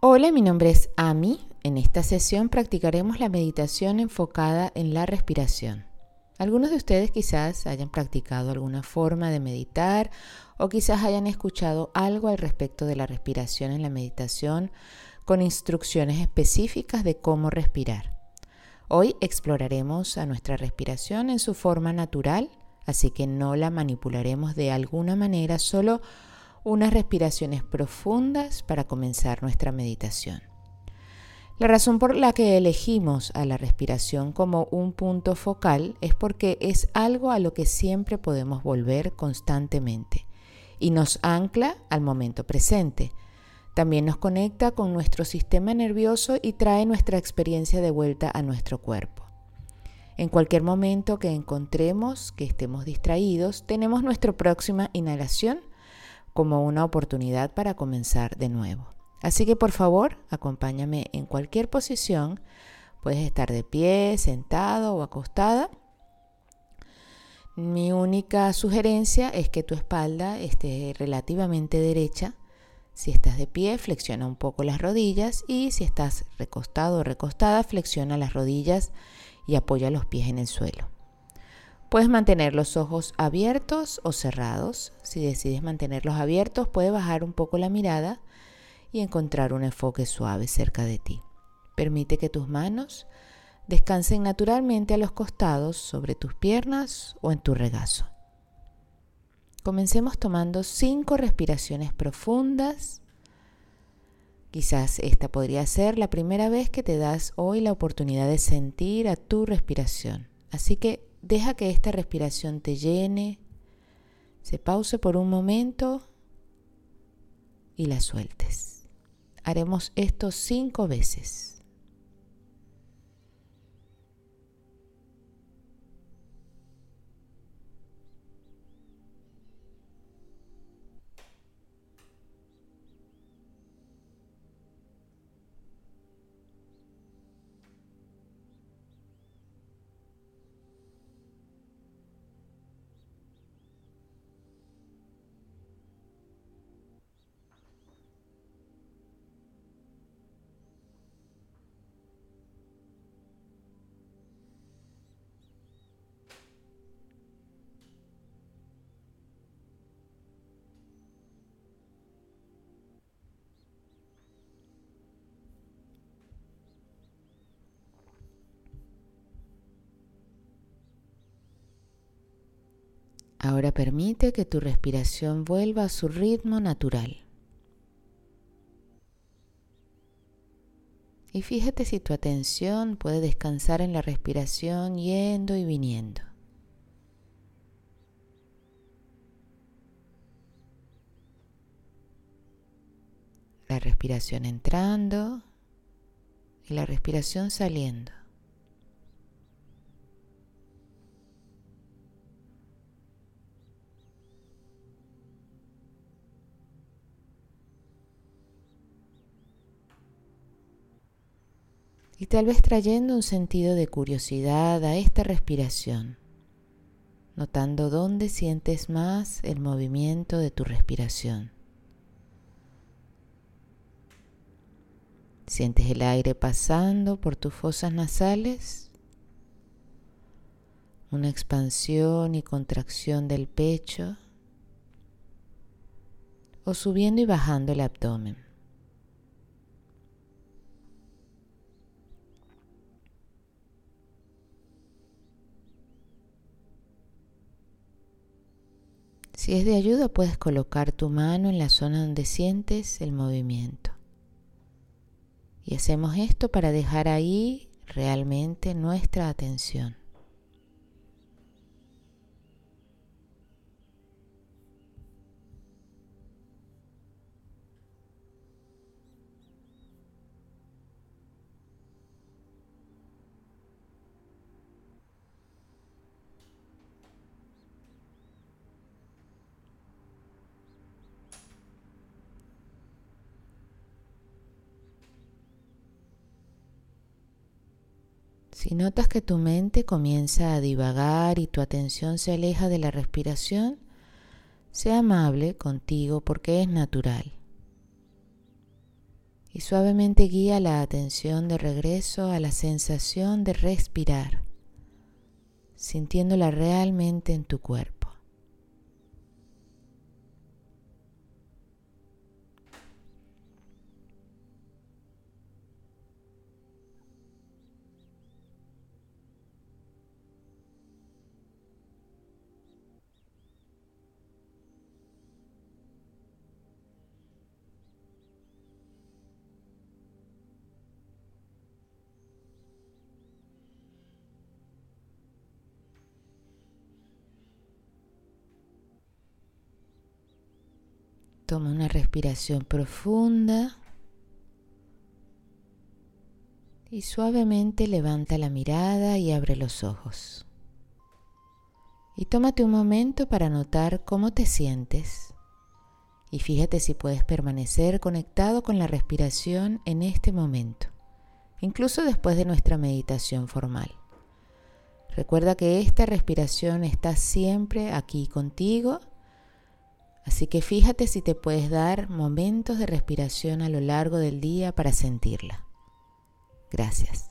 Hola, mi nombre es Ami. En esta sesión practicaremos la meditación enfocada en la respiración. Algunos de ustedes quizás hayan practicado alguna forma de meditar o quizás hayan escuchado algo al respecto de la respiración en la meditación con instrucciones específicas de cómo respirar. Hoy exploraremos a nuestra respiración en su forma natural, así que no la manipularemos de alguna manera, solo unas respiraciones profundas para comenzar nuestra meditación. La razón por la que elegimos a la respiración como un punto focal es porque es algo a lo que siempre podemos volver constantemente y nos ancla al momento presente. También nos conecta con nuestro sistema nervioso y trae nuestra experiencia de vuelta a nuestro cuerpo. En cualquier momento que encontremos que estemos distraídos, tenemos nuestra próxima inhalación como una oportunidad para comenzar de nuevo. Así que por favor, acompáñame en cualquier posición. Puedes estar de pie, sentado o acostada. Mi única sugerencia es que tu espalda esté relativamente derecha. Si estás de pie, flexiona un poco las rodillas y si estás recostado o recostada, flexiona las rodillas y apoya los pies en el suelo. Puedes mantener los ojos abiertos o cerrados. Si decides mantenerlos abiertos, puedes bajar un poco la mirada y encontrar un enfoque suave cerca de ti. Permite que tus manos descansen naturalmente a los costados sobre tus piernas o en tu regazo. Comencemos tomando cinco respiraciones profundas. Quizás esta podría ser la primera vez que te das hoy la oportunidad de sentir a tu respiración. Así que Deja que esta respiración te llene, se pause por un momento y la sueltes. Haremos esto cinco veces. Ahora permite que tu respiración vuelva a su ritmo natural. Y fíjate si tu atención puede descansar en la respiración yendo y viniendo. La respiración entrando y la respiración saliendo. Y tal vez trayendo un sentido de curiosidad a esta respiración, notando dónde sientes más el movimiento de tu respiración. Sientes el aire pasando por tus fosas nasales, una expansión y contracción del pecho, o subiendo y bajando el abdomen. Si es de ayuda, puedes colocar tu mano en la zona donde sientes el movimiento. Y hacemos esto para dejar ahí realmente nuestra atención. Si notas que tu mente comienza a divagar y tu atención se aleja de la respiración, sea amable contigo porque es natural. y suavemente guía la atención de regreso a la sensación de respirar, sintiéndola realmente en tu cuerpo. Toma una respiración profunda y suavemente levanta la mirada y abre los ojos. Y tómate un momento para notar cómo te sientes y fíjate si puedes permanecer conectado con la respiración en este momento, incluso después de nuestra meditación formal. Recuerda que esta respiración está siempre aquí contigo Así que fíjate si te puedes dar momentos de respiración a lo largo del día para sentirla. Gracias.